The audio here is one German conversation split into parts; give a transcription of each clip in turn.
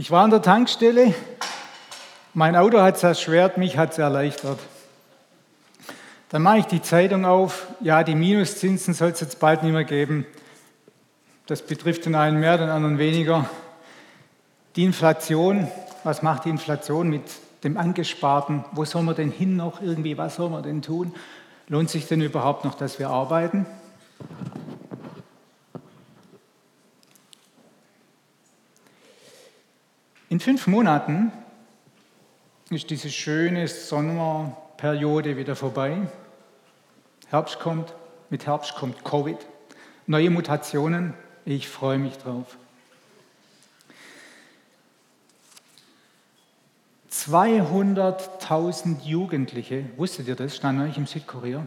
Ich war an der Tankstelle. Mein Auto hat es erschwert, mich hat es erleichtert. Dann mache ich die Zeitung auf. Ja, die Minuszinsen soll es jetzt bald nicht mehr geben. Das betrifft den einen mehr, den anderen weniger. Die Inflation, was macht die Inflation mit dem Angesparten? Wo soll man denn hin noch irgendwie? Was soll man denn tun? Lohnt sich denn überhaupt noch, dass wir arbeiten? In fünf Monaten ist diese schöne Sommerperiode wieder vorbei. Herbst kommt, mit Herbst kommt Covid, neue Mutationen. Ich freue mich drauf. 200.000 Jugendliche, wusstet ihr das, stand neulich im Südkorea?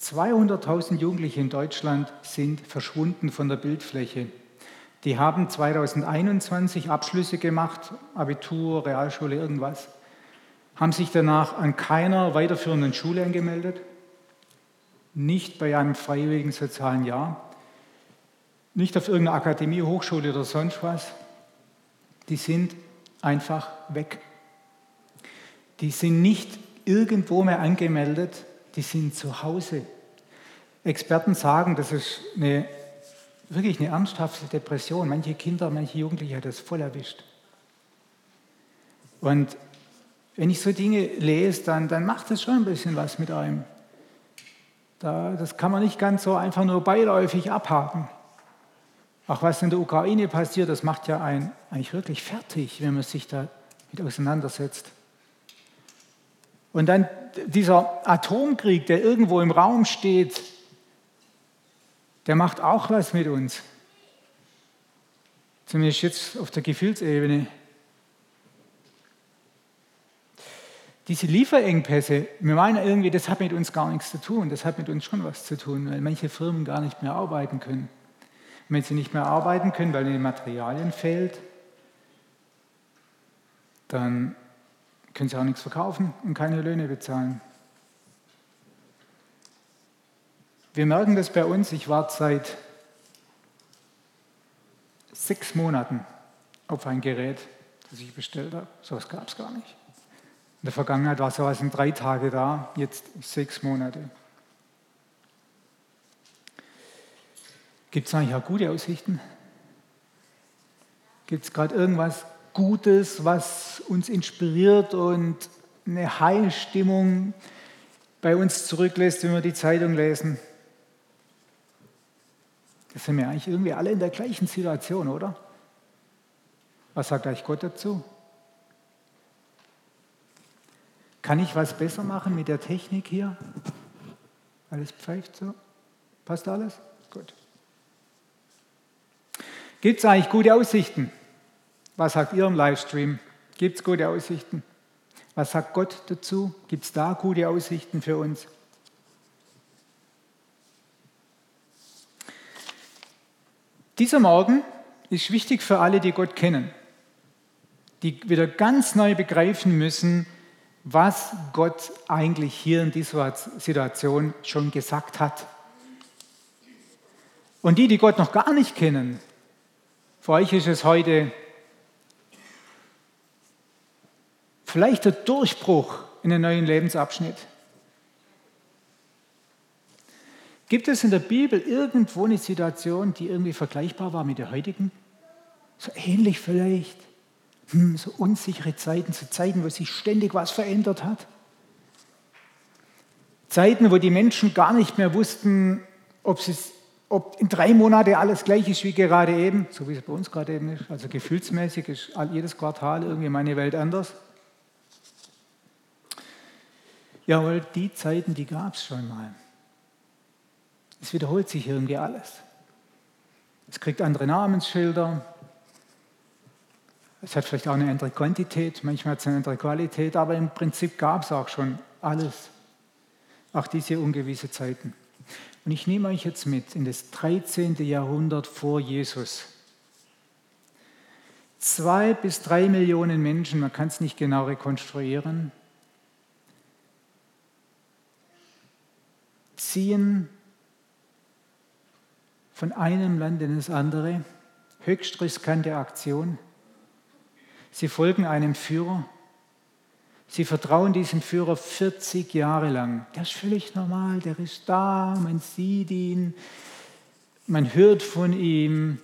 200.000 Jugendliche in Deutschland sind verschwunden von der Bildfläche. Die haben 2021 Abschlüsse gemacht, Abitur, Realschule, irgendwas, haben sich danach an keiner weiterführenden Schule angemeldet, nicht bei einem freiwilligen sozialen Jahr, nicht auf irgendeiner Akademie, Hochschule oder sonst was. Die sind einfach weg. Die sind nicht irgendwo mehr angemeldet, die sind zu Hause. Experten sagen, das ist eine wirklich eine ernsthafte Depression. Manche Kinder, manche Jugendliche hat das voll erwischt. Und wenn ich so Dinge lese, dann, dann macht das schon ein bisschen was mit einem. Da, das kann man nicht ganz so einfach nur beiläufig abhaken. Auch was in der Ukraine passiert, das macht ja einen eigentlich wirklich fertig, wenn man sich da mit auseinandersetzt. Und dann dieser Atomkrieg, der irgendwo im Raum steht, der macht auch was mit uns. Zumindest jetzt auf der Gefühlsebene. Diese Lieferengpässe, wir meinen irgendwie, das hat mit uns gar nichts zu tun, das hat mit uns schon was zu tun, weil manche Firmen gar nicht mehr arbeiten können. Und wenn sie nicht mehr arbeiten können, weil ihnen Materialien fehlt, dann können sie auch nichts verkaufen und keine Löhne bezahlen. Wir merken das bei uns. Ich warte seit sechs Monaten auf ein Gerät, das ich bestellt habe. So etwas gab es gar nicht. In der Vergangenheit war sowas in drei Tage da, jetzt sechs Monate. Gibt es eigentlich auch gute Aussichten? Gibt es gerade irgendwas Gutes, was uns inspiriert und eine Heilstimmung bei uns zurücklässt, wenn wir die Zeitung lesen? Das sind wir eigentlich irgendwie alle in der gleichen Situation, oder? Was sagt euch Gott dazu? Kann ich was besser machen mit der Technik hier? Alles pfeift so? Passt alles? Gut. Gibt es eigentlich gute Aussichten? Was sagt ihr im Livestream? Gibt es gute Aussichten? Was sagt Gott dazu? Gibt es da gute Aussichten für uns? Dieser Morgen ist wichtig für alle, die Gott kennen, die wieder ganz neu begreifen müssen, was Gott eigentlich hier in dieser Situation schon gesagt hat. Und die, die Gott noch gar nicht kennen, für euch ist es heute vielleicht der Durchbruch in einen neuen Lebensabschnitt. Gibt es in der Bibel irgendwo eine Situation, die irgendwie vergleichbar war mit der heutigen? So ähnlich vielleicht. Hm, so unsichere Zeiten, so Zeiten, wo sich ständig was verändert hat. Zeiten, wo die Menschen gar nicht mehr wussten, ob, ob in drei Monaten alles gleich ist wie gerade eben, so wie es bei uns gerade eben ist. Also gefühlsmäßig ist jedes Quartal irgendwie meine Welt anders. Jawohl, die Zeiten, die gab es schon mal. Es wiederholt sich irgendwie alles. Es kriegt andere Namensschilder. Es hat vielleicht auch eine andere Quantität, manchmal hat es eine andere Qualität, aber im Prinzip gab es auch schon alles. Auch diese ungewisse Zeiten. Und ich nehme euch jetzt mit in das 13. Jahrhundert vor Jesus. Zwei bis drei Millionen Menschen, man kann es nicht genau rekonstruieren, ziehen von einem Land in das andere. Höchst riskante Aktion. Sie folgen einem Führer. Sie vertrauen diesem Führer 40 Jahre lang. Der ist völlig normal, der ist da, man sieht ihn, man hört von ihm.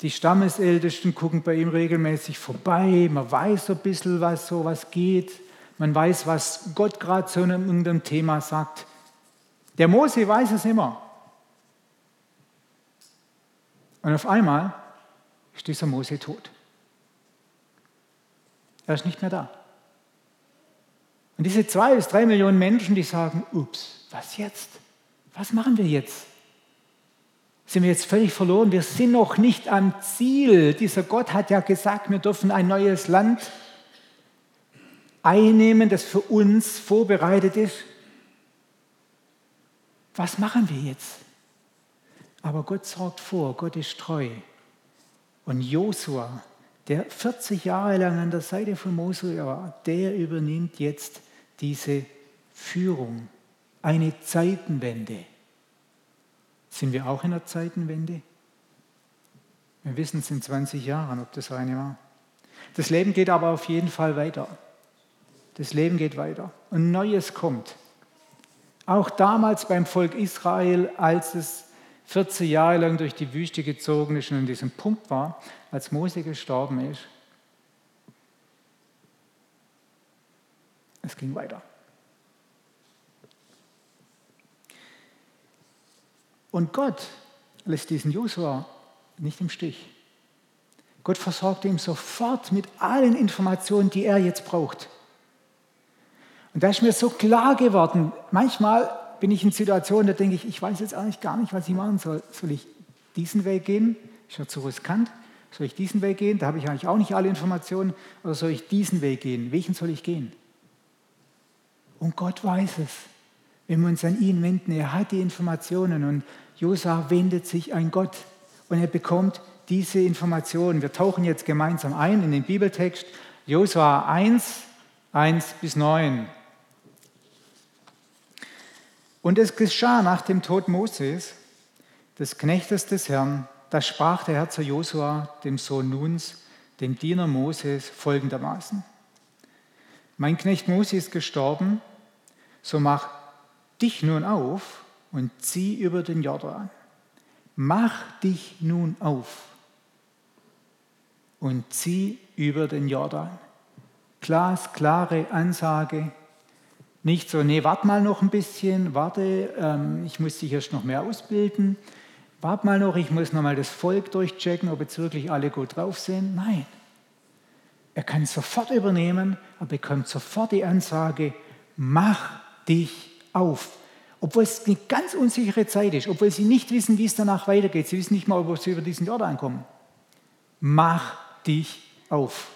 Die Stammesältesten gucken bei ihm regelmäßig vorbei. Man weiß ein bisschen, was so was geht. Man weiß, was Gott gerade zu einem irgendeinem Thema sagt. Der Mose weiß es immer. Und auf einmal ist dieser Mose tot. Er ist nicht mehr da. Und diese zwei bis drei Millionen Menschen, die sagen, ups, was jetzt? Was machen wir jetzt? Sind wir jetzt völlig verloren? Wir sind noch nicht am Ziel. Dieser Gott hat ja gesagt, wir dürfen ein neues Land einnehmen, das für uns vorbereitet ist. Was machen wir jetzt? Aber Gott sorgt vor, Gott ist treu. Und Josua, der 40 Jahre lang an der Seite von Mose war, der übernimmt jetzt diese Führung. Eine Zeitenwende. Sind wir auch in der Zeitenwende? Wir wissen es in 20 Jahren, ob das eine war. Das Leben geht aber auf jeden Fall weiter. Das Leben geht weiter. Und Neues kommt. Auch damals beim Volk Israel, als es 40 Jahre lang durch die Wüste gezogen ist und an diesem Punkt war, als Mose gestorben ist. Es ging weiter. Und Gott lässt diesen Josua nicht im Stich. Gott versorgt ihm sofort mit allen Informationen, die er jetzt braucht. Und da ist mir so klar geworden, manchmal bin ich in Situationen, da denke ich, ich weiß jetzt eigentlich gar nicht, was ich machen soll. Soll ich diesen Weg gehen? Ist ja zu riskant. Soll ich diesen Weg gehen? Da habe ich eigentlich auch nicht alle Informationen. Oder soll ich diesen Weg gehen? Welchen soll ich gehen? Und Gott weiß es. Wenn wir uns an ihn wenden, er hat die Informationen und Josa wendet sich an Gott und er bekommt diese Informationen. Wir tauchen jetzt gemeinsam ein in den Bibeltext Josua 1, 1 bis 9. Und es geschah nach dem Tod Moses, des Knechtes des Herrn, da sprach der Herr zu Josua, dem Sohn Nuns, dem Diener Moses, folgendermaßen. Mein Knecht Moses ist gestorben, so mach dich nun auf und zieh über den Jordan. Mach dich nun auf und zieh über den Jordan. Glasklare Ansage, nicht so, nee, warte mal noch ein bisschen, warte, ähm, ich muss dich erst noch mehr ausbilden. Warte mal noch, ich muss noch mal das Volk durchchecken, ob jetzt wirklich alle gut drauf sind. Nein. Er kann sofort übernehmen, er bekommt sofort die Ansage, mach dich auf. Obwohl es eine ganz unsichere Zeit ist, obwohl sie nicht wissen, wie es danach weitergeht. Sie wissen nicht mal, ob sie über diesen Jordan kommen. Mach dich auf.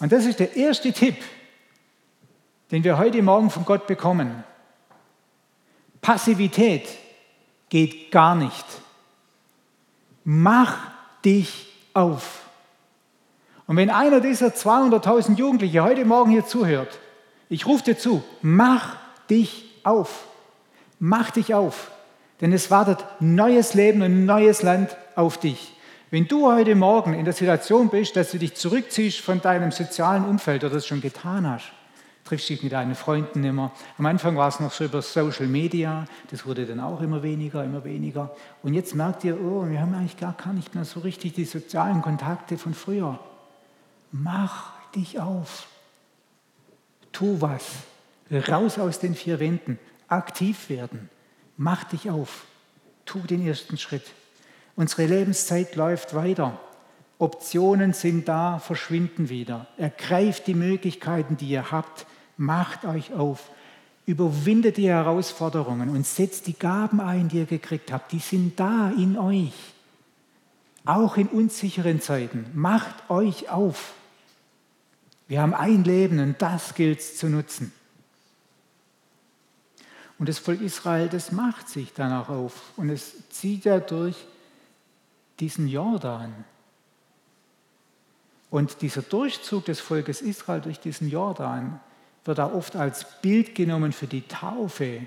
Und das ist der erste Tipp, den wir heute Morgen von Gott bekommen. Passivität geht gar nicht. Mach dich auf. Und wenn einer dieser 200.000 Jugendliche heute Morgen hier zuhört, ich rufe dir zu, mach dich auf. Mach dich auf. Denn es wartet neues Leben und neues Land auf dich. Wenn du heute Morgen in der Situation bist, dass du dich zurückziehst von deinem sozialen Umfeld oder das schon getan hast, triffst dich mit deinen Freunden immer. Am Anfang war es noch so über Social Media, das wurde dann auch immer weniger, immer weniger. Und jetzt merkt ihr, oh, wir haben eigentlich gar, gar nicht mehr so richtig die sozialen Kontakte von früher. Mach dich auf. Tu was. Raus aus den vier Wänden. Aktiv werden. Mach dich auf. Tu den ersten Schritt. Unsere Lebenszeit läuft weiter. Optionen sind da, verschwinden wieder. Ergreift die Möglichkeiten, die ihr habt macht euch auf, überwindet die Herausforderungen und setzt die Gaben ein, die ihr gekriegt habt. Die sind da in euch. Auch in unsicheren Zeiten. Macht euch auf. Wir haben ein Leben und das gilt es zu nutzen. Und das Volk Israel, das macht sich danach auf und es zieht ja durch diesen Jordan. Und dieser Durchzug des Volkes Israel durch diesen Jordan, wird auch oft als Bild genommen für die Taufe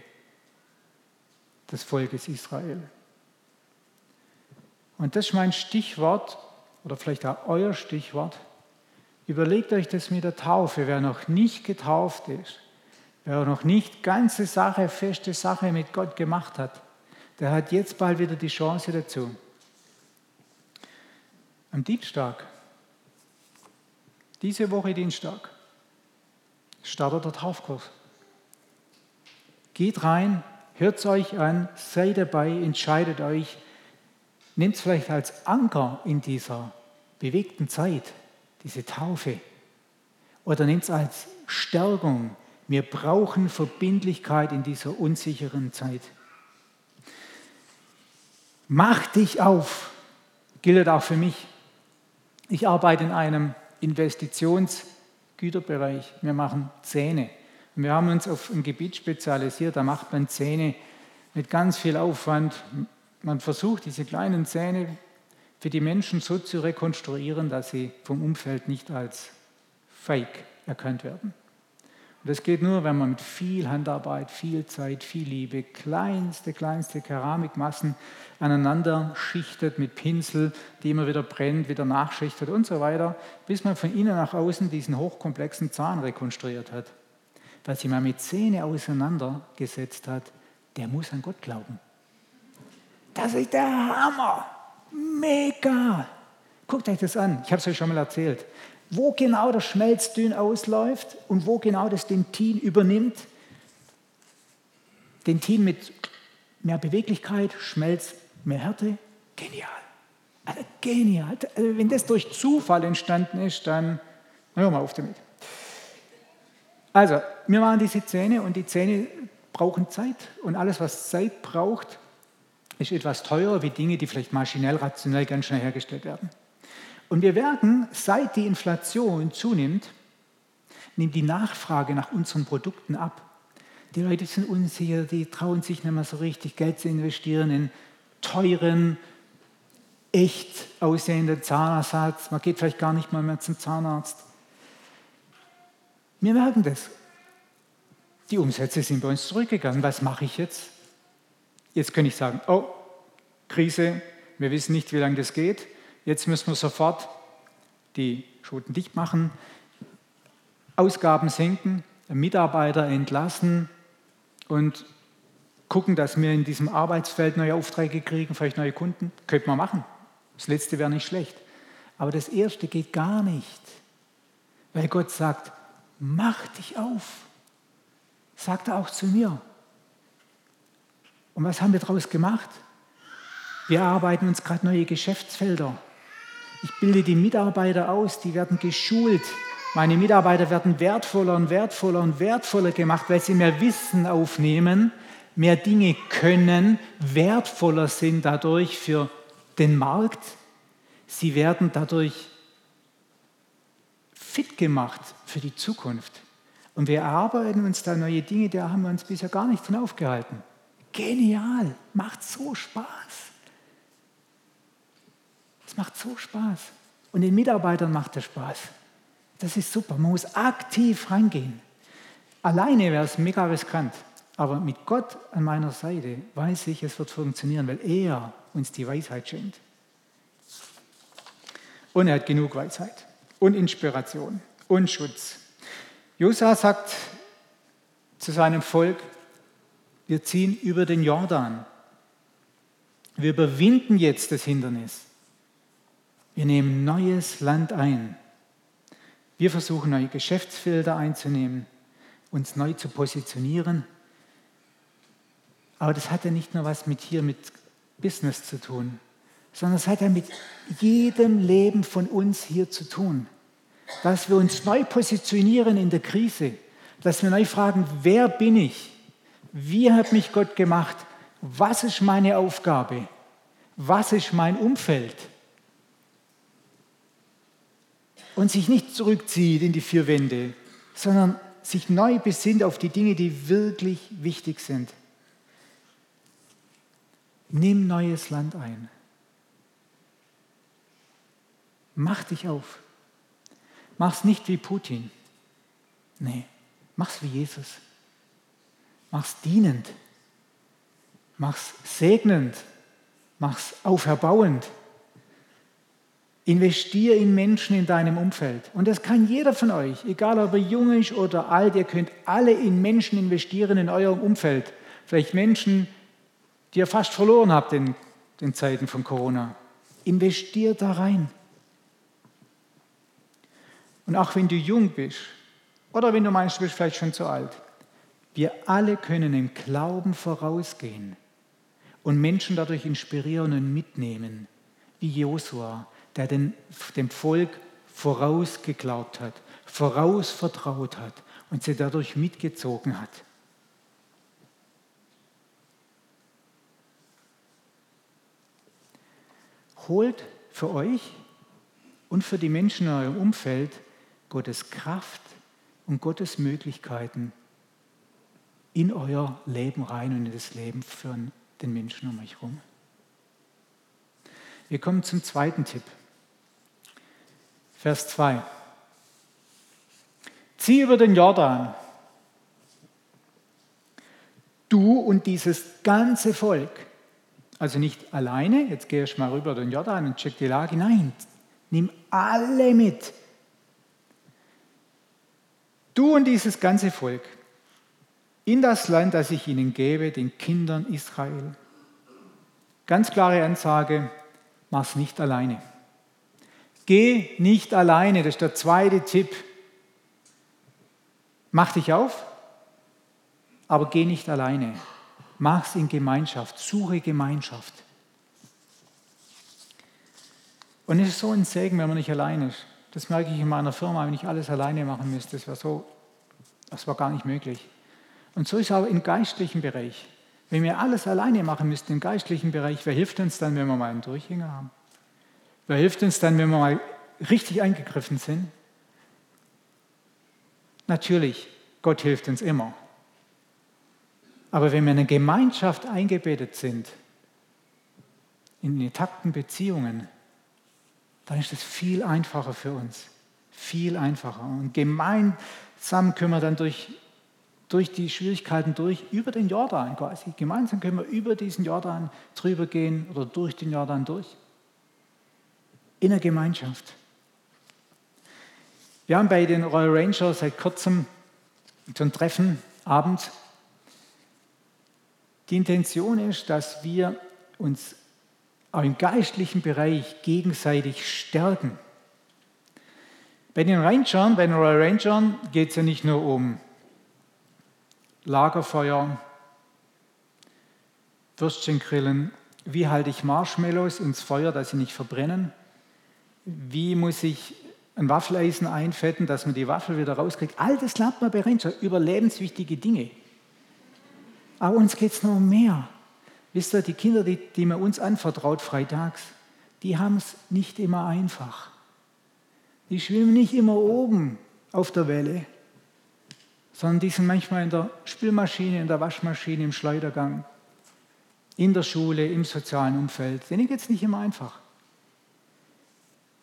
des Volkes Israel. Und das ist mein Stichwort oder vielleicht auch euer Stichwort. Überlegt euch das mit der Taufe. Wer noch nicht getauft ist, wer noch nicht ganze Sache, feste Sache mit Gott gemacht hat, der hat jetzt bald wieder die Chance dazu. Am Dienstag, diese Woche Dienstag, startet der Taufkurs. Geht rein, hört es euch an, seid dabei, entscheidet euch, nehmt es vielleicht als Anker in dieser bewegten Zeit, diese Taufe. Oder nehmt es als Stärkung. Wir brauchen Verbindlichkeit in dieser unsicheren Zeit. Mach dich auf, gilt auch für mich. Ich arbeite in einem Investitionsgüterbereich. Wir machen Zähne. Wir haben uns auf ein Gebiet spezialisiert, da macht man Zähne mit ganz viel Aufwand. Man versucht, diese kleinen Zähne für die Menschen so zu rekonstruieren, dass sie vom Umfeld nicht als Fake erkannt werden. Und das geht nur, wenn man mit viel Handarbeit, viel Zeit, viel Liebe, kleinste, kleinste Keramikmassen aneinander schichtet mit Pinsel, die immer wieder brennt, wieder nachschichtet und so weiter, bis man von innen nach außen diesen hochkomplexen Zahn rekonstruiert hat wer sich mal mit Zähne auseinandergesetzt hat, der muss an Gott glauben. Das ist der Hammer. Mega. Guckt euch das an. Ich habe es euch schon mal erzählt. Wo genau der Schmelzdünn ausläuft und wo genau das Dentin übernimmt. Dentin mit mehr Beweglichkeit, Schmelz mehr Härte. Genial. Also genial. Also wenn das durch Zufall entstanden ist, dann hör mal auf damit. Also, wir machen diese Zähne und die Zähne brauchen Zeit und alles, was Zeit braucht, ist etwas teurer wie Dinge, die vielleicht maschinell, rationell ganz schnell hergestellt werden. Und wir werden, seit die Inflation zunimmt, nimmt die Nachfrage nach unseren Produkten ab. Die Leute sind unsicher, die trauen sich nicht mehr so richtig Geld zu investieren in teuren, echt aussehenden Zahnersatz. Man geht vielleicht gar nicht mal mehr zum Zahnarzt. Wir merken das. Die Umsätze sind bei uns zurückgegangen. Was mache ich jetzt? Jetzt könnte ich sagen, oh, Krise, wir wissen nicht, wie lange das geht. Jetzt müssen wir sofort die Schoten dicht machen, Ausgaben senken, Mitarbeiter entlassen und gucken, dass wir in diesem Arbeitsfeld neue Aufträge kriegen, vielleicht neue Kunden. Könnte man machen. Das letzte wäre nicht schlecht. Aber das erste geht gar nicht. Weil Gott sagt, mach dich auf. Sagt er auch zu mir. Und was haben wir daraus gemacht? Wir arbeiten uns gerade neue Geschäftsfelder. Ich bilde die Mitarbeiter aus, die werden geschult. Meine Mitarbeiter werden wertvoller und wertvoller und wertvoller gemacht, weil sie mehr Wissen aufnehmen, mehr Dinge können, wertvoller sind dadurch für den Markt. Sie werden dadurch fit gemacht für die Zukunft. Und wir erarbeiten uns da neue Dinge, da haben wir uns bisher gar nicht von aufgehalten. Genial, macht so Spaß. Es macht so Spaß. Und den Mitarbeitern macht es Spaß. Das ist super. Man muss aktiv rangehen. Alleine wäre es mega riskant. Aber mit Gott an meiner Seite weiß ich, es wird funktionieren, weil er uns die Weisheit schenkt. Und er hat genug Weisheit und Inspiration und Schutz. Josa sagt zu seinem Volk, wir ziehen über den Jordan. Wir überwinden jetzt das Hindernis. Wir nehmen neues Land ein. Wir versuchen neue Geschäftsfelder einzunehmen, uns neu zu positionieren. Aber das hat ja nicht nur was mit hier mit Business zu tun, sondern es hat ja mit jedem Leben von uns hier zu tun dass wir uns neu positionieren in der Krise, dass wir neu fragen, wer bin ich? Wie hat mich Gott gemacht? Was ist meine Aufgabe? Was ist mein Umfeld? Und sich nicht zurückzieht in die vier Wände, sondern sich neu besinnt auf die Dinge, die wirklich wichtig sind. Nimm neues Land ein. Mach dich auf. Mach's nicht wie Putin. Nee, mach's wie Jesus. Mach's dienend. Mach's segnend. Mach's auferbauend. Investier in Menschen in deinem Umfeld. Und das kann jeder von euch, egal ob er jung ist oder alt, ihr könnt alle in Menschen investieren in eurem Umfeld. Vielleicht Menschen, die ihr fast verloren habt in den Zeiten von Corona. Investiert da rein. Und auch wenn du jung bist oder wenn du meinst, du bist vielleicht schon zu alt, wir alle können im Glauben vorausgehen und Menschen dadurch inspirieren und mitnehmen, wie Josua, der den, dem Volk vorausgeglaubt hat, vorausvertraut hat und sie dadurch mitgezogen hat. Holt für euch und für die Menschen in eurem Umfeld Gottes Kraft und Gottes Möglichkeiten in euer Leben rein und in das Leben von den Menschen um euch herum. Wir kommen zum zweiten Tipp. Vers 2. Zieh über den Jordan, du und dieses ganze Volk. Also nicht alleine, jetzt gehe ich mal rüber den Jordan und check die Lage. Nein, nimm alle mit. Du und dieses ganze Volk in das Land, das ich ihnen gebe, den Kindern Israel. Ganz klare Ansage, mach's nicht alleine. Geh nicht alleine, das ist der zweite Tipp. Mach dich auf, aber geh nicht alleine. Mach's in Gemeinschaft, suche Gemeinschaft. Und es ist so ein Segen, wenn man nicht allein ist. Das merke ich in meiner Firma, wenn ich alles alleine machen müsste. Das war so, das war gar nicht möglich. Und so ist es auch im geistlichen Bereich. Wenn wir alles alleine machen müssten im geistlichen Bereich, wer hilft uns dann, wenn wir mal einen Durchhänger haben? Wer hilft uns dann, wenn wir mal richtig eingegriffen sind? Natürlich, Gott hilft uns immer. Aber wenn wir in eine Gemeinschaft eingebettet sind, in intakten Beziehungen, dann ist es viel einfacher für uns. Viel einfacher. Und gemeinsam können wir dann durch, durch die Schwierigkeiten durch, über den Jordan quasi. Gemeinsam können wir über diesen Jordan drüber gehen oder durch den Jordan durch in der Gemeinschaft. Wir haben bei den Royal Rangers seit kurzem so ein Treffen abends. Die Intention ist, dass wir uns auch im geistlichen Bereich gegenseitig stärken. Bei den Rangern, bei den Royal Rangern geht es ja nicht nur um Lagerfeuer, Würstchengrillen, wie halte ich Marshmallows ins Feuer, dass sie nicht verbrennen, wie muss ich ein Waffeleisen einfetten, dass man die Waffel wieder rauskriegt. All das lernt man bei Ranger, überlebenswichtige Dinge. Aber uns geht es noch um mehr. Wisst ihr, die Kinder, die, die man uns anvertraut freitags, die haben es nicht immer einfach. Die schwimmen nicht immer oben auf der Welle, sondern die sind manchmal in der Spülmaschine, in der Waschmaschine, im Schleudergang, in der Schule, im sozialen Umfeld. Denen geht es nicht immer einfach.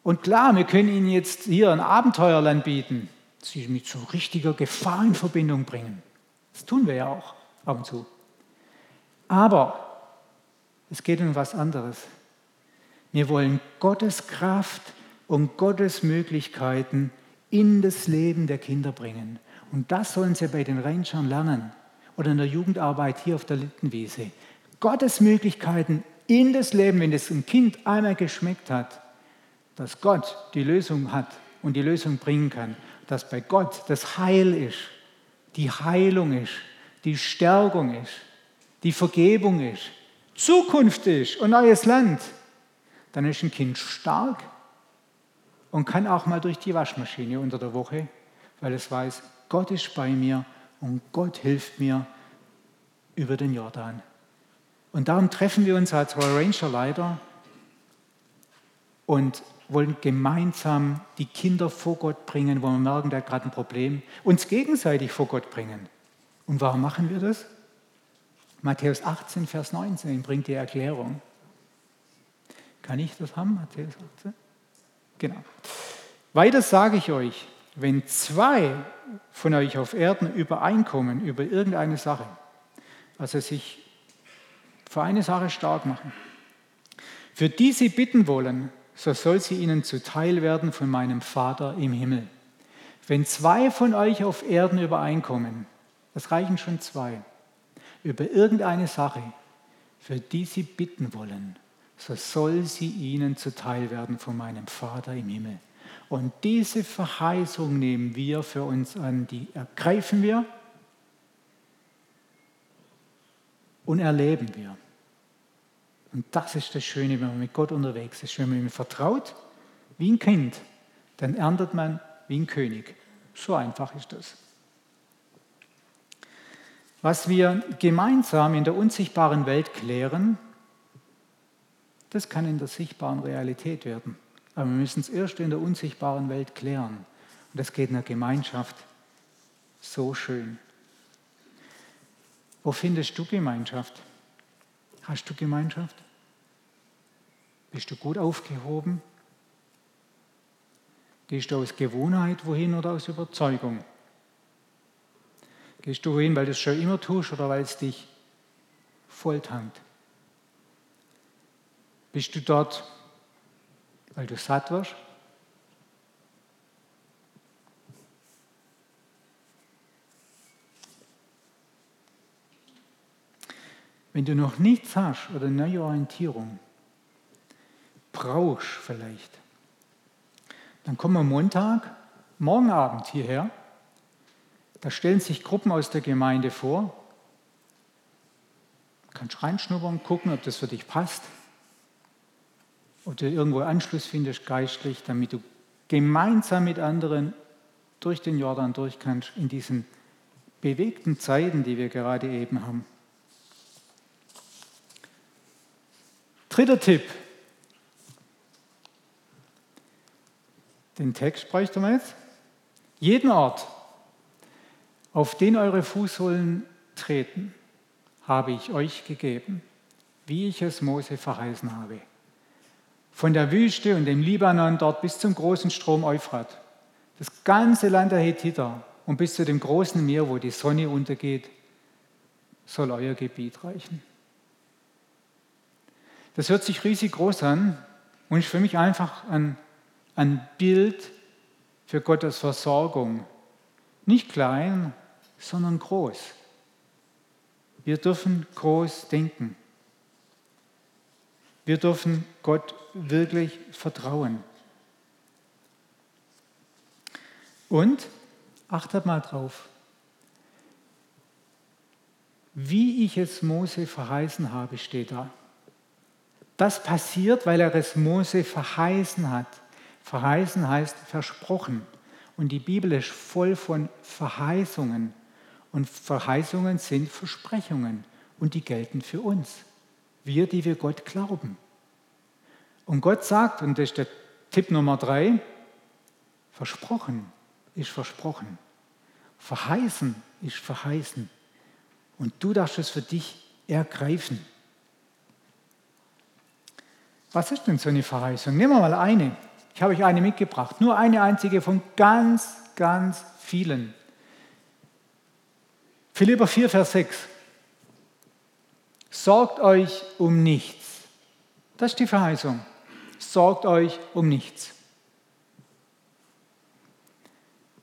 Und klar, wir können Ihnen jetzt hier ein Abenteuerland bieten, Sie mit so richtiger Gefahr in Verbindung bringen. Das tun wir ja auch ab und zu. Aber es geht um was anderes. Wir wollen Gottes Kraft und Gottes Möglichkeiten in das Leben der Kinder bringen. Und das sollen sie bei den Rangern lernen oder in der Jugendarbeit hier auf der Littenwiese. Gottes Möglichkeiten in das Leben, wenn es ein Kind einmal geschmeckt hat, dass Gott die Lösung hat und die Lösung bringen kann, dass bei Gott das Heil ist, die Heilung ist, die Stärkung ist, die Vergebung ist, Zukunft ist und neues Land, dann ist ein Kind stark und kann auch mal durch die Waschmaschine unter der Woche, weil es weiß, Gott ist bei mir und Gott hilft mir über den Jordan. Und darum treffen wir uns als Royal Ranger Leiter und wollen gemeinsam die Kinder vor Gott bringen, wo wir merken, der hat gerade ein Problem, uns gegenseitig vor Gott bringen. Und warum machen wir das? Matthäus 18, Vers 19 bringt die Erklärung. Kann ich das haben, Matthäus 18? Genau. Weiter sage ich euch, wenn zwei von euch auf Erden übereinkommen über irgendeine Sache, also sich für eine Sache stark machen, für die sie bitten wollen, so soll sie ihnen zuteil werden von meinem Vater im Himmel. Wenn zwei von euch auf Erden übereinkommen, das reichen schon zwei, über irgendeine Sache, für die sie bitten wollen, so soll sie ihnen zuteil werden von meinem Vater im Himmel. Und diese Verheißung nehmen wir für uns an, die ergreifen wir und erleben wir. Und das ist das Schöne, wenn man mit Gott unterwegs ist. Wenn man ihm vertraut, wie ein Kind, dann erntet man wie ein König. So einfach ist das. Was wir gemeinsam in der unsichtbaren Welt klären, das kann in der sichtbaren Realität werden. Aber wir müssen es erst in der unsichtbaren Welt klären. Und das geht in der Gemeinschaft so schön. Wo findest du Gemeinschaft? Hast du Gemeinschaft? Bist du gut aufgehoben? Gehst du aus Gewohnheit wohin oder aus Überzeugung? Gehst du wohin, weil du es schon immer tust oder weil es dich volltankt? Bist du dort, weil du satt wirst? Wenn du noch nichts hast oder neue Orientierung, brauchst vielleicht, dann komm am Montag, morgen Abend hierher. Da stellen sich Gruppen aus der Gemeinde vor. Du kannst reinschnuppern, gucken, ob das für dich passt. Ob du irgendwo Anschluss findest geistlich, damit du gemeinsam mit anderen durch den Jordan durch kannst in diesen bewegten Zeiten, die wir gerade eben haben. Dritter Tipp. Den Text bräuchte man jetzt. Jeden Ort, auf den eure Fußsohlen treten, habe ich euch gegeben, wie ich es Mose verheißen habe. Von der Wüste und dem Libanon dort bis zum großen Strom Euphrat, das ganze Land der Hethiter und bis zu dem großen Meer, wo die Sonne untergeht, soll euer Gebiet reichen. Das hört sich riesig groß an und ist für mich einfach ein, ein Bild für Gottes Versorgung. Nicht klein, sondern groß. Wir dürfen groß denken. Wir dürfen Gott wirklich vertrauen. Und achtet mal drauf, wie ich es Mose verheißen habe, steht da. Das passiert, weil er es Mose verheißen hat. Verheißen heißt versprochen. Und die Bibel ist voll von Verheißungen. Und Verheißungen sind Versprechungen. Und die gelten für uns. Wir, die wir Gott glauben. Und Gott sagt, und das ist der Tipp Nummer drei, versprochen ist versprochen. Verheißen ist verheißen. Und du darfst es für dich ergreifen. Was ist denn so eine Verheißung? Nehmen wir mal eine. Ich habe euch eine mitgebracht. Nur eine einzige von ganz, ganz vielen. Philipper 4, Vers 6. Sorgt euch um nichts. Das ist die Verheißung. Sorgt euch um nichts.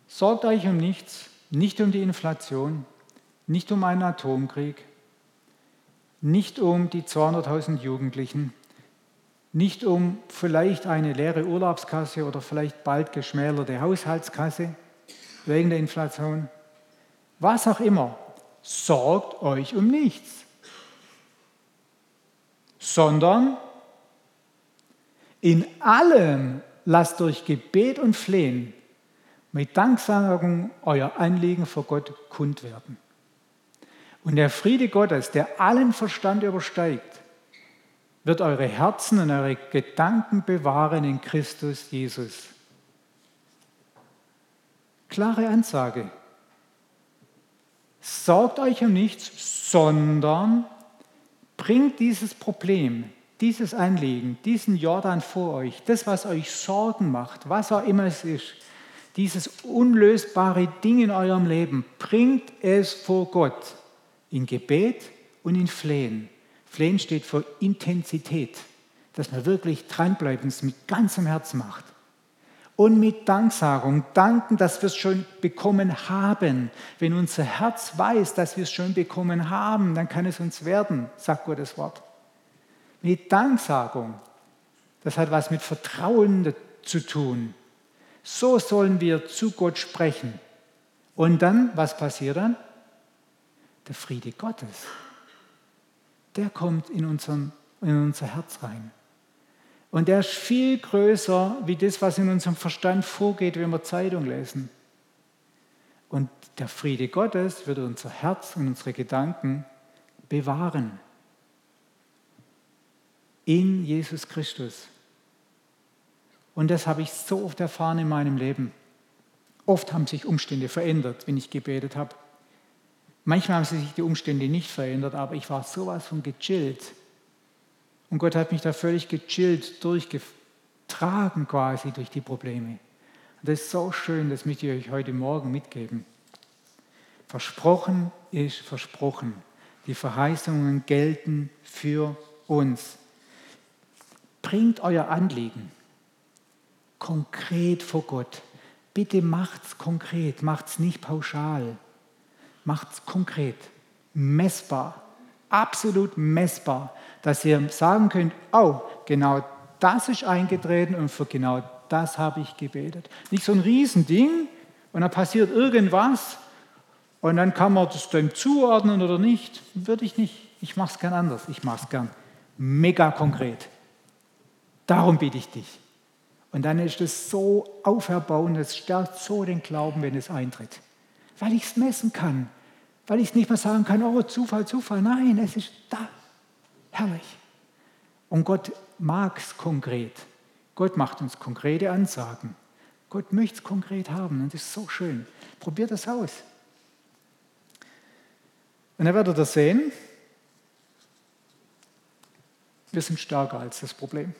Sorgt euch um nichts, nicht um die Inflation, nicht um einen Atomkrieg, nicht um die 200.000 Jugendlichen, nicht um vielleicht eine leere Urlaubskasse oder vielleicht bald geschmälerte Haushaltskasse wegen der Inflation. Was auch immer, sorgt euch um nichts, sondern in allem lasst durch Gebet und Flehen mit Danksagung euer Anliegen vor Gott kund werden. Und der Friede Gottes, der allen Verstand übersteigt, wird eure Herzen und eure Gedanken bewahren in Christus Jesus. Klare Ansage. Sorgt euch um nichts, sondern bringt dieses Problem, dieses Anliegen, diesen Jordan vor euch, das, was euch Sorgen macht, was auch immer es ist, dieses unlösbare Ding in eurem Leben, bringt es vor Gott in Gebet und in Flehen. Flehen steht für Intensität. dass man wirklich dranbleibt und es mit ganzem Herzen macht. Und mit Danksagung danken, dass wir es schon bekommen haben. Wenn unser Herz weiß, dass wir es schon bekommen haben, dann kann es uns werden, sagt Gottes Wort. Mit Danksagung, das hat was mit Vertrauen zu tun. So sollen wir zu Gott sprechen. Und dann, was passiert dann? Der Friede Gottes, der kommt in, unseren, in unser Herz rein. Und der ist viel größer wie das, was in unserem Verstand vorgeht, wenn wir Zeitung lesen. Und der Friede Gottes wird unser Herz und unsere Gedanken bewahren. In Jesus Christus. Und das habe ich so oft erfahren in meinem Leben. Oft haben sich Umstände verändert, wenn ich gebetet habe. Manchmal haben sich die Umstände nicht verändert, aber ich war sowas von gechillt. Und Gott hat mich da völlig gechillt durchgetragen quasi durch die Probleme. Und das ist so schön, das möchte ich euch heute Morgen mitgeben. Versprochen ist versprochen. Die Verheißungen gelten für uns. Bringt euer Anliegen konkret vor Gott. Bitte macht's konkret, macht's nicht pauschal. Macht's konkret, messbar, absolut messbar, dass ihr sagen könnt, oh, genau das ist eingetreten und für genau das habe ich gebetet. Nicht so ein Riesending und dann passiert irgendwas und dann kann man das dem zuordnen oder nicht. Würde ich nicht. Ich mache es gern anders. Ich mache es gern mega konkret. Darum bitte ich dich. Und dann ist es so auferbauend, es stärkt so den Glauben, wenn es eintritt. Weil ich es messen kann. Weil ich es nicht mehr sagen kann, oh Zufall, Zufall. Nein, es ist da. Herrlich. Und Gott mag es konkret. Gott macht uns konkrete Ansagen. Gott möchte es konkret haben und das ist so schön. Probiert das aus. Und dann werdet ihr sehen, wir sind stärker als das Problem.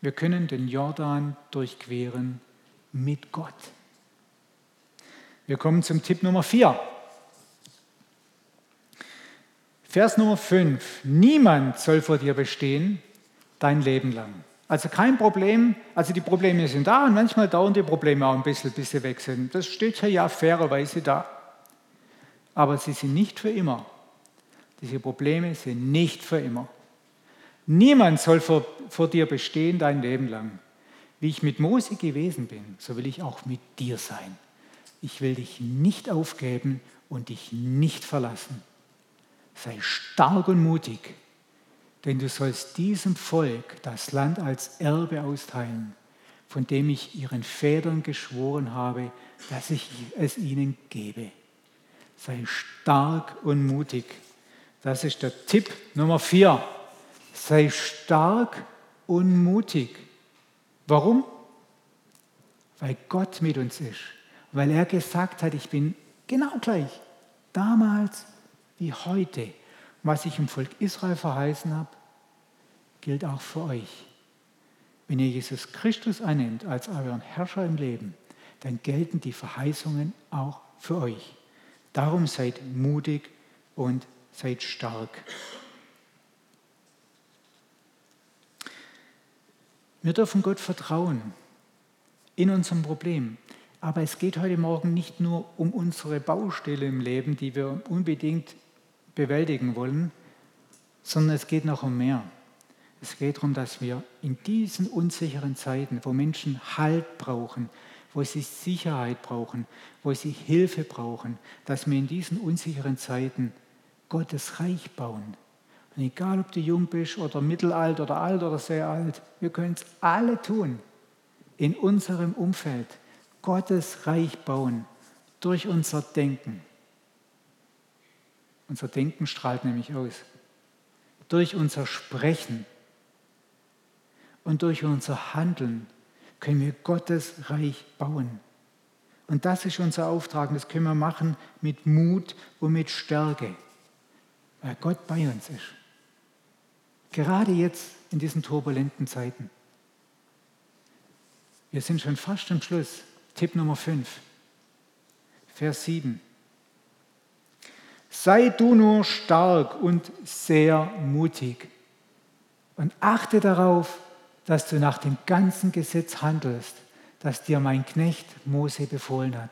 Wir können den Jordan durchqueren mit Gott. Wir kommen zum Tipp Nummer 4. Vers Nummer 5. Niemand soll vor dir bestehen dein Leben lang. Also kein Problem, also die Probleme sind da und manchmal dauern die Probleme auch ein bisschen, bis sie weg sind. Das steht hier ja fairerweise da. Aber sie sind nicht für immer. Diese Probleme sind nicht für immer. Niemand soll vor, vor dir bestehen dein Leben lang. Wie ich mit Mose gewesen bin, so will ich auch mit dir sein. Ich will dich nicht aufgeben und dich nicht verlassen. Sei stark und mutig, denn du sollst diesem Volk das Land als Erbe austeilen, von dem ich ihren Vätern geschworen habe, dass ich es ihnen gebe. Sei stark und mutig. Das ist der Tipp Nummer vier. Sei stark und mutig. Warum? Weil Gott mit uns ist. Weil er gesagt hat, ich bin genau gleich. Damals wie heute. Was ich im Volk Israel verheißen habe, gilt auch für euch. Wenn ihr Jesus Christus annimmt als euren Herrscher im Leben, dann gelten die Verheißungen auch für euch. Darum seid mutig und seid stark. Wir dürfen Gott vertrauen in unserem Problem. Aber es geht heute Morgen nicht nur um unsere Baustelle im Leben, die wir unbedingt bewältigen wollen, sondern es geht noch um mehr. Es geht darum, dass wir in diesen unsicheren Zeiten, wo Menschen Halt brauchen, wo sie Sicherheit brauchen, wo sie Hilfe brauchen, dass wir in diesen unsicheren Zeiten Gottes Reich bauen, und egal, ob du jung bist oder mittelalt oder alt oder sehr alt, wir können es alle tun in unserem Umfeld. Gottes Reich bauen durch unser Denken. Unser Denken strahlt nämlich aus. Durch unser Sprechen und durch unser Handeln können wir Gottes Reich bauen. Und das ist unser Auftrag. Das können wir machen mit Mut und mit Stärke, weil Gott bei uns ist. Gerade jetzt in diesen turbulenten Zeiten. Wir sind schon fast am Schluss. Tipp Nummer 5, Vers 7. Sei du nur stark und sehr mutig. Und achte darauf, dass du nach dem ganzen Gesetz handelst, das dir mein Knecht Mose befohlen hat.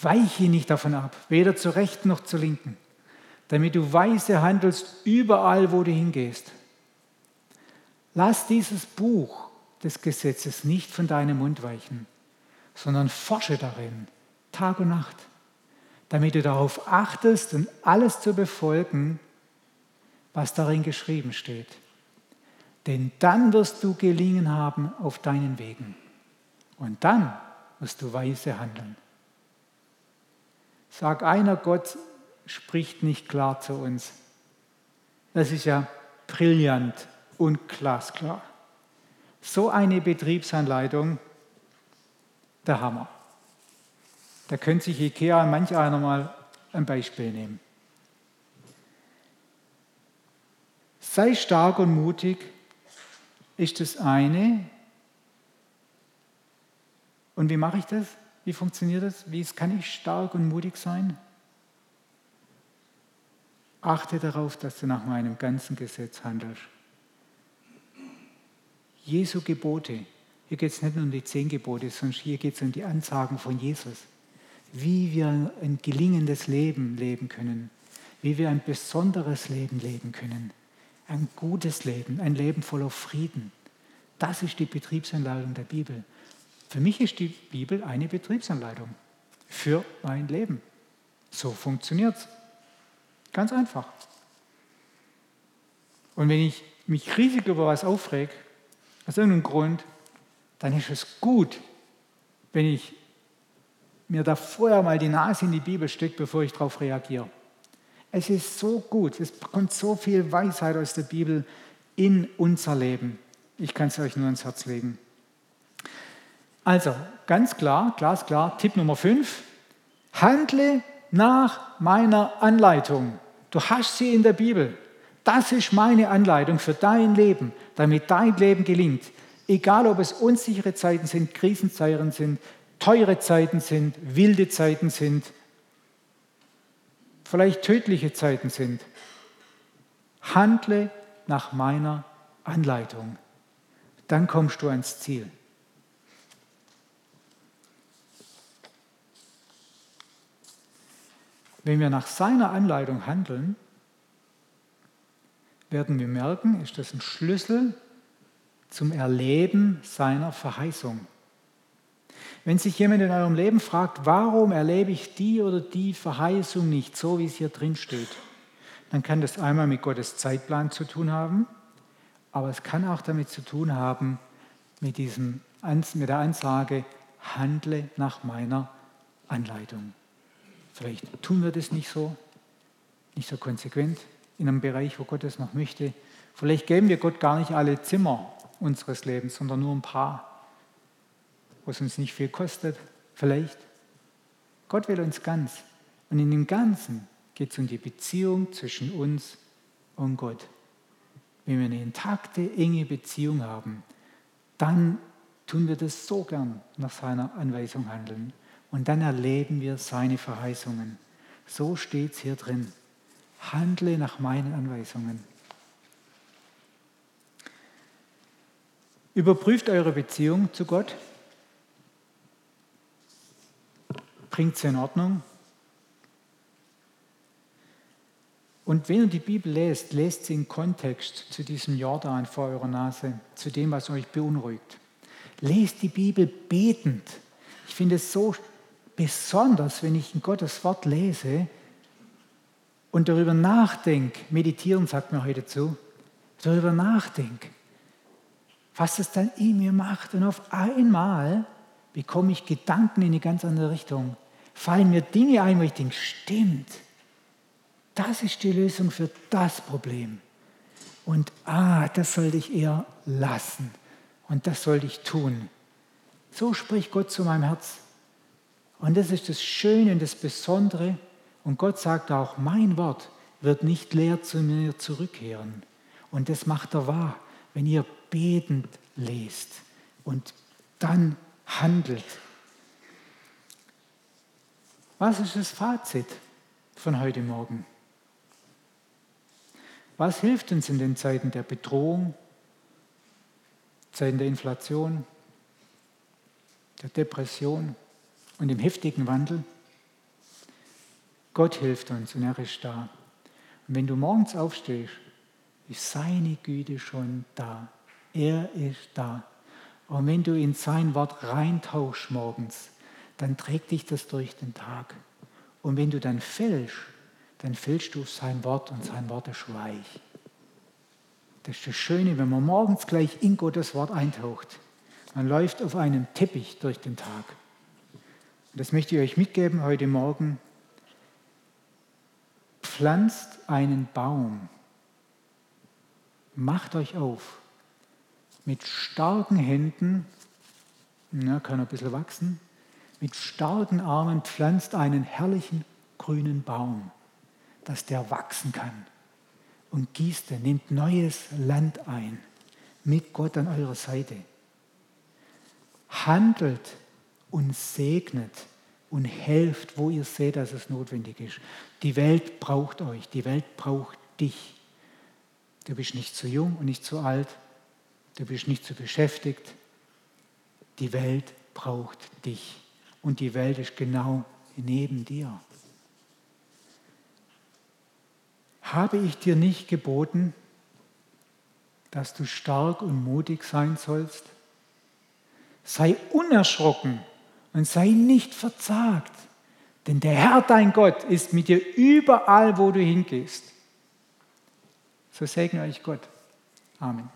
Weiche nicht davon ab, weder zur rechten noch zur linken, damit du weise handelst überall, wo du hingehst. Lass dieses Buch des Gesetzes nicht von deinem Mund weichen, sondern forsche darin, Tag und Nacht, damit du darauf achtest und alles zu befolgen, was darin geschrieben steht. Denn dann wirst du gelingen haben auf deinen Wegen. Und dann wirst du weise handeln. Sag einer, Gott spricht nicht klar zu uns. Das ist ja brillant und glasklar. So eine Betriebsanleitung, der Hammer. Da könnte sich IKEA manch einer mal ein Beispiel nehmen. Sei stark und mutig ist das eine. Und wie mache ich das? Wie funktioniert das? Wie kann ich stark und mutig sein? Achte darauf, dass du nach meinem ganzen Gesetz handelst. Jesu Gebote. Hier geht es nicht nur um die zehn Gebote, sondern hier geht es um die Ansagen von Jesus. Wie wir ein gelingendes Leben leben können. Wie wir ein besonderes Leben leben können. Ein gutes Leben, ein Leben voller Frieden. Das ist die Betriebsanleitung der Bibel. Für mich ist die Bibel eine Betriebsanleitung für mein Leben. So funktioniert es. Ganz einfach. Und wenn ich mich riesig über was aufrege, aus irgendeinem Grund, dann ist es gut, wenn ich mir da vorher mal die Nase in die Bibel stecke, bevor ich darauf reagiere. Es ist so gut, es kommt so viel Weisheit aus der Bibel in unser Leben. Ich kann es euch nur ans Herz legen. Also, ganz klar, glasklar, Tipp Nummer 5, handle nach meiner Anleitung. Du hast sie in der Bibel. Das ist meine Anleitung für dein Leben, damit dein Leben gelingt. Egal, ob es unsichere Zeiten sind, Krisenzeiten sind, teure Zeiten sind, wilde Zeiten sind, vielleicht tödliche Zeiten sind. Handle nach meiner Anleitung. Dann kommst du ans Ziel. Wenn wir nach seiner Anleitung handeln, werden wir merken, ist das ein Schlüssel zum Erleben seiner Verheißung. Wenn sich jemand in eurem Leben fragt, warum erlebe ich die oder die Verheißung nicht so, wie es hier drin steht, dann kann das einmal mit Gottes Zeitplan zu tun haben, aber es kann auch damit zu tun haben, mit, diesem, mit der Ansage, handle nach meiner Anleitung. Vielleicht tun wir das nicht so, nicht so konsequent in einem Bereich, wo Gott es noch möchte. Vielleicht geben wir Gott gar nicht alle Zimmer unseres Lebens, sondern nur ein paar, wo es uns nicht viel kostet. Vielleicht. Gott will uns ganz. Und in dem Ganzen geht es um die Beziehung zwischen uns und Gott. Wenn wir eine intakte, enge Beziehung haben, dann tun wir das so gern nach seiner Anweisung handeln. Und dann erleben wir seine Verheißungen. So steht es hier drin. Handle nach meinen Anweisungen. Überprüft eure Beziehung zu Gott. Bringt sie in Ordnung. Und wenn ihr die Bibel lest, lest sie im Kontext zu diesem Jordan vor eurer Nase, zu dem, was euch beunruhigt. Lest die Bibel betend. Ich finde es so besonders, wenn ich in Gottes Wort lese und darüber nachdenke, meditieren sagt mir heute zu, darüber nachdenke, was es dann in mir macht. Und auf einmal bekomme ich Gedanken in eine ganz andere Richtung. Fallen mir Dinge ein, wo ich denke, stimmt, das ist die Lösung für das Problem. Und ah, das sollte ich eher lassen. Und das sollte ich tun. So spricht Gott zu meinem Herz. Und das ist das Schöne und das Besondere. Und Gott sagt auch, mein Wort wird nicht leer zu mir zurückkehren. Und das macht er wahr, wenn ihr betend lest und dann handelt. Was ist das Fazit von heute Morgen? Was hilft uns in den Zeiten der Bedrohung, Zeiten der Inflation, der Depression und dem heftigen Wandel? Gott hilft uns und er ist da. Und wenn du morgens aufstehst, ist seine Güte schon da. Er ist da. Und wenn du in sein Wort reintauchst morgens, dann trägt dich das durch den Tag. Und wenn du dann fällst, dann fällst du sein Wort und sein Wort ist weich. Das ist das Schöne, wenn man morgens gleich in Gottes Wort eintaucht. Man läuft auf einem Teppich durch den Tag. Und das möchte ich euch mitgeben heute Morgen. Pflanzt einen Baum. Macht euch auf. Mit starken Händen, ja, kann ein bisschen wachsen, mit starken Armen pflanzt einen herrlichen grünen Baum, dass der wachsen kann. Und gießt nehmt neues Land ein, mit Gott an eurer Seite. Handelt und segnet und helft, wo ihr seht, dass es notwendig ist. Die Welt braucht euch, die Welt braucht dich. Du bist nicht zu jung und nicht zu alt, du bist nicht zu beschäftigt. Die Welt braucht dich und die Welt ist genau neben dir. Habe ich dir nicht geboten, dass du stark und mutig sein sollst? Sei unerschrocken und sei nicht verzagt, denn der Herr dein Gott ist mit dir überall, wo du hingehst. So segne euch Gott. Amen.